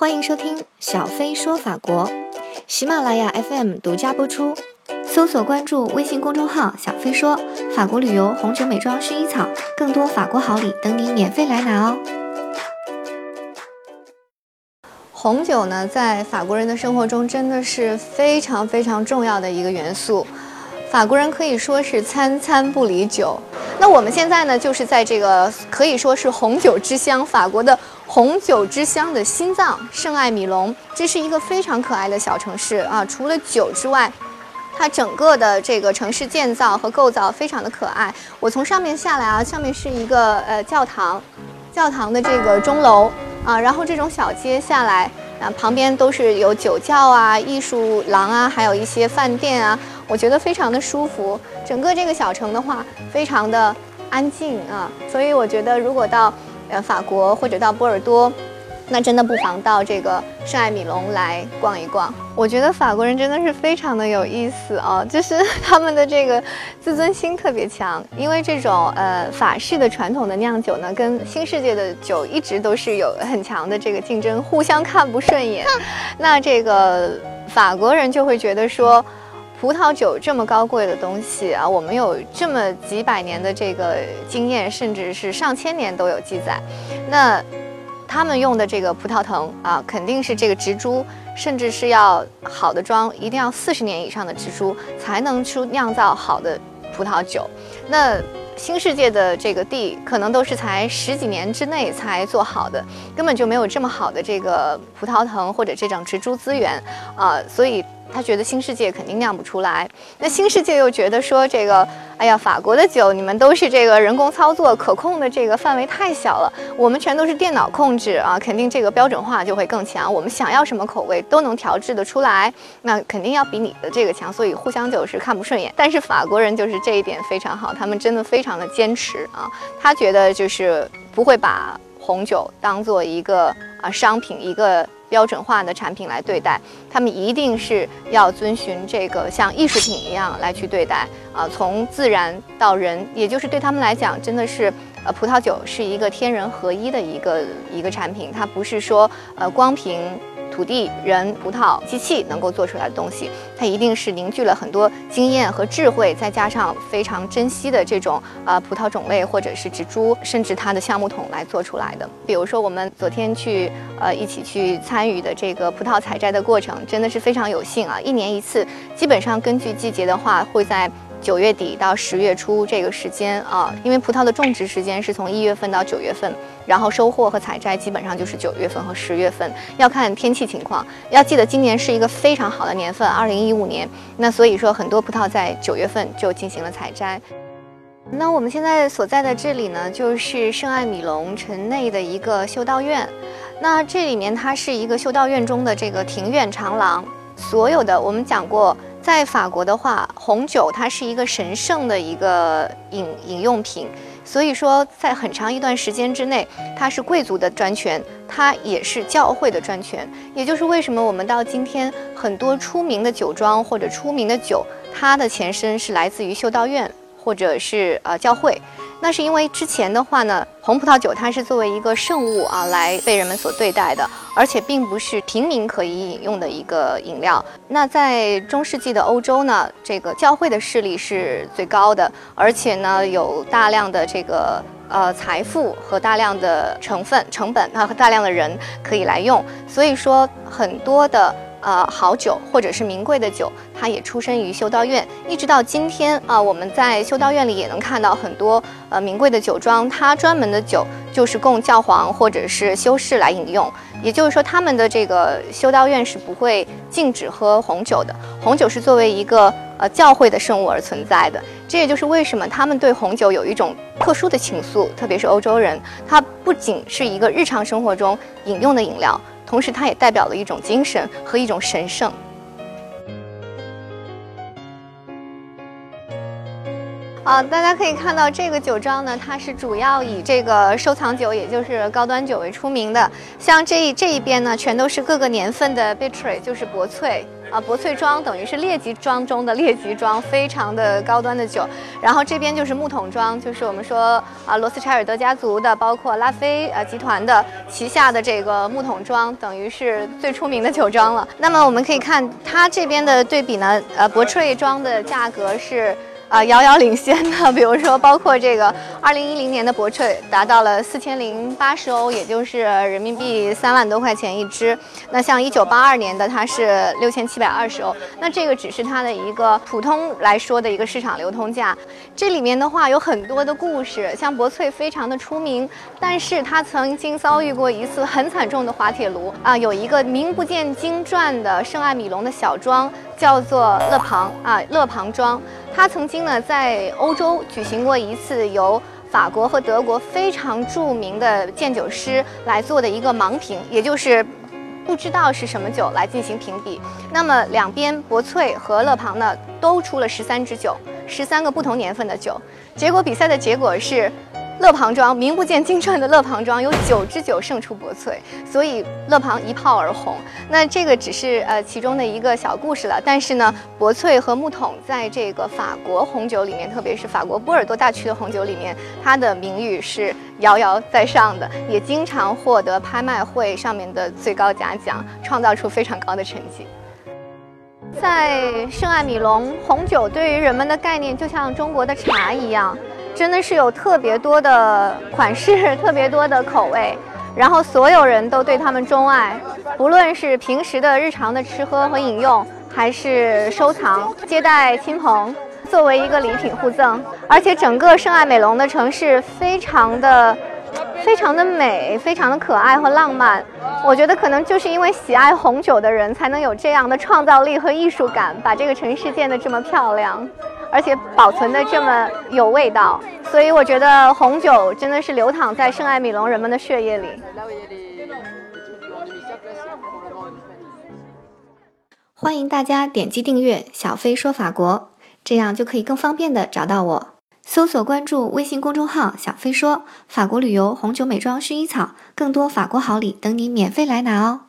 欢迎收听小飞说法国，喜马拉雅 FM 独家播出。搜索关注微信公众号“小飞说法国旅游、红酒、美妆、薰衣草”，更多法国好礼等你免费来拿哦。红酒呢，在法国人的生活中真的是非常非常重要的一个元素。法国人可以说是餐餐不离酒。那我们现在呢，就是在这个可以说是红酒之乡——法国的红酒之乡的心脏圣艾米隆。这是一个非常可爱的小城市啊！除了酒之外，它整个的这个城市建造和构造非常的可爱。我从上面下来啊，上面是一个呃教堂，教堂的这个钟楼啊，然后这种小街下来啊，旁边都是有酒窖啊、艺术廊啊，还有一些饭店啊。我觉得非常的舒服，整个这个小城的话，非常的安静啊，所以我觉得如果到呃法国或者到波尔多，那真的不妨到这个圣艾米隆来逛一逛。我觉得法国人真的是非常的有意思啊，就是他们的这个自尊心特别强，因为这种呃法式的传统的酿酒呢，跟新世界的酒一直都是有很强的这个竞争，互相看不顺眼。那这个法国人就会觉得说。葡萄酒这么高贵的东西啊，我们有这么几百年的这个经验，甚至是上千年都有记载。那他们用的这个葡萄藤啊，肯定是这个植株，甚至是要好的庄，一定要四十年以上的植株才能出酿造好的葡萄酒。那新世界的这个地，可能都是才十几年之内才做好的，根本就没有这么好的这个葡萄藤或者这种植株资源啊，所以。他觉得新世界肯定酿不出来，那新世界又觉得说这个，哎呀，法国的酒你们都是这个人工操作，可控的这个范围太小了，我们全都是电脑控制啊，肯定这个标准化就会更强，我们想要什么口味都能调制的出来，那肯定要比你的这个强，所以互相就是看不顺眼。但是法国人就是这一点非常好，他们真的非常的坚持啊，他觉得就是不会把红酒当做一个啊商品一个。标准化的产品来对待，他们一定是要遵循这个像艺术品一样来去对待啊，从自然到人，也就是对他们来讲，真的是呃，葡萄酒是一个天人合一的一个一个产品，它不是说呃光凭。土地、人、葡萄、机器能够做出来的东西，它一定是凝聚了很多经验和智慧，再加上非常珍惜的这种呃葡萄种类或者是植株，甚至它的橡木桶来做出来的。比如说，我们昨天去呃一起去参与的这个葡萄采摘的过程，真的是非常有幸啊！一年一次，基本上根据季节的话，会在。九月底到十月初这个时间啊，因为葡萄的种植时间是从一月份到九月份，然后收获和采摘基本上就是九月份和十月份，要看天气情况。要记得今年是一个非常好的年份，二零一五年。那所以说很多葡萄在九月份就进行了采摘。那我们现在所在的这里呢，就是圣艾米隆城内的一个修道院。那这里面它是一个修道院中的这个庭院长廊，所有的我们讲过。在法国的话，红酒它是一个神圣的一个饮饮用品，所以说在很长一段时间之内，它是贵族的专权，它也是教会的专权。也就是为什么我们到今天很多出名的酒庄或者出名的酒，它的前身是来自于修道院或者是呃教会。那是因为之前的话呢，红葡萄酒它是作为一个圣物啊来被人们所对待的，而且并不是平民可以饮用的一个饮料。那在中世纪的欧洲呢，这个教会的势力是最高的，而且呢有大量的这个呃财富和大量的成分成本啊和大量的人可以来用，所以说很多的。呃，好酒或者是名贵的酒，它也出身于修道院，一直到今天啊，我们在修道院里也能看到很多呃名贵的酒庄，它专门的酒就是供教皇或者是修士来饮用。也就是说，他们的这个修道院是不会禁止喝红酒的，红酒是作为一个呃教会的圣物而存在的。这也就是为什么他们对红酒有一种特殊的情愫，特别是欧洲人，它不仅是一个日常生活中饮用的饮料。同时，它也代表了一种精神和一种神圣。啊，大家可以看到这个酒庄呢，它是主要以这个收藏酒，也就是高端酒为出名的。像这一这一边呢，全都是各个年份的 b i t r y 就是薄萃啊，薄萃庄等于是列级庄中的列级庄，非常的高端的酒。然后这边就是木桶庄，就是我们说啊，罗斯柴尔德家族的，包括拉菲呃集团的旗下的这个木桶庄，等于是最出名的酒庄了。那么我们可以看它这边的对比呢，呃，薄萃庄的价格是。啊，遥遥领先的，比如说，包括这个二零一零年的博翠达到了四千零八十欧，也就是人民币三万多块钱一支。那像一九八二年的，它是六千七百二十欧。那这个只是它的一个普通来说的一个市场流通价。这里面的话有很多的故事，像博翠非常的出名，但是它曾经遭遇过一次很惨重的滑铁卢啊，有一个名不见经传的圣艾米隆的小庄。叫做勒庞啊，勒庞庄，它曾经呢在欧洲举行过一次由法国和德国非常著名的鉴酒师来做的一个盲评，也就是不知道是什么酒来进行评比。那么两边博翠和勒庞呢都出了十三支酒，十三个不同年份的酒。结果比赛的结果是。乐庞庄名不见经传的乐庞庄有九支酒胜出博萃，所以乐庞一炮而红。那这个只是呃其中的一个小故事了。但是呢，博萃和木桶在这个法国红酒里面，特别是法国波尔多大区的红酒里面，它的名誉是遥遥在上的，也经常获得拍卖会上面的最高嘉奖，创造出非常高的成绩。在圣艾米隆，红酒对于人们的概念就像中国的茶一样。真的是有特别多的款式，特别多的口味，然后所有人都对他们钟爱，不论是平时的日常的吃喝和饮用，还是收藏、接待亲朋，作为一个礼品互赠。而且整个圣爱美隆的城市非常的、非常的美，非常的可爱和浪漫。我觉得可能就是因为喜爱红酒的人，才能有这样的创造力和艺术感，把这个城市建得这么漂亮。而且保存的这么有味道，所以我觉得红酒真的是流淌在圣艾米隆人们的血液里。欢迎大家点击订阅“小飞说法国”，这样就可以更方便的找到我。搜索关注微信公众号“小飞说法国旅游红酒美妆薰衣草”，更多法国好礼等你免费来拿哦。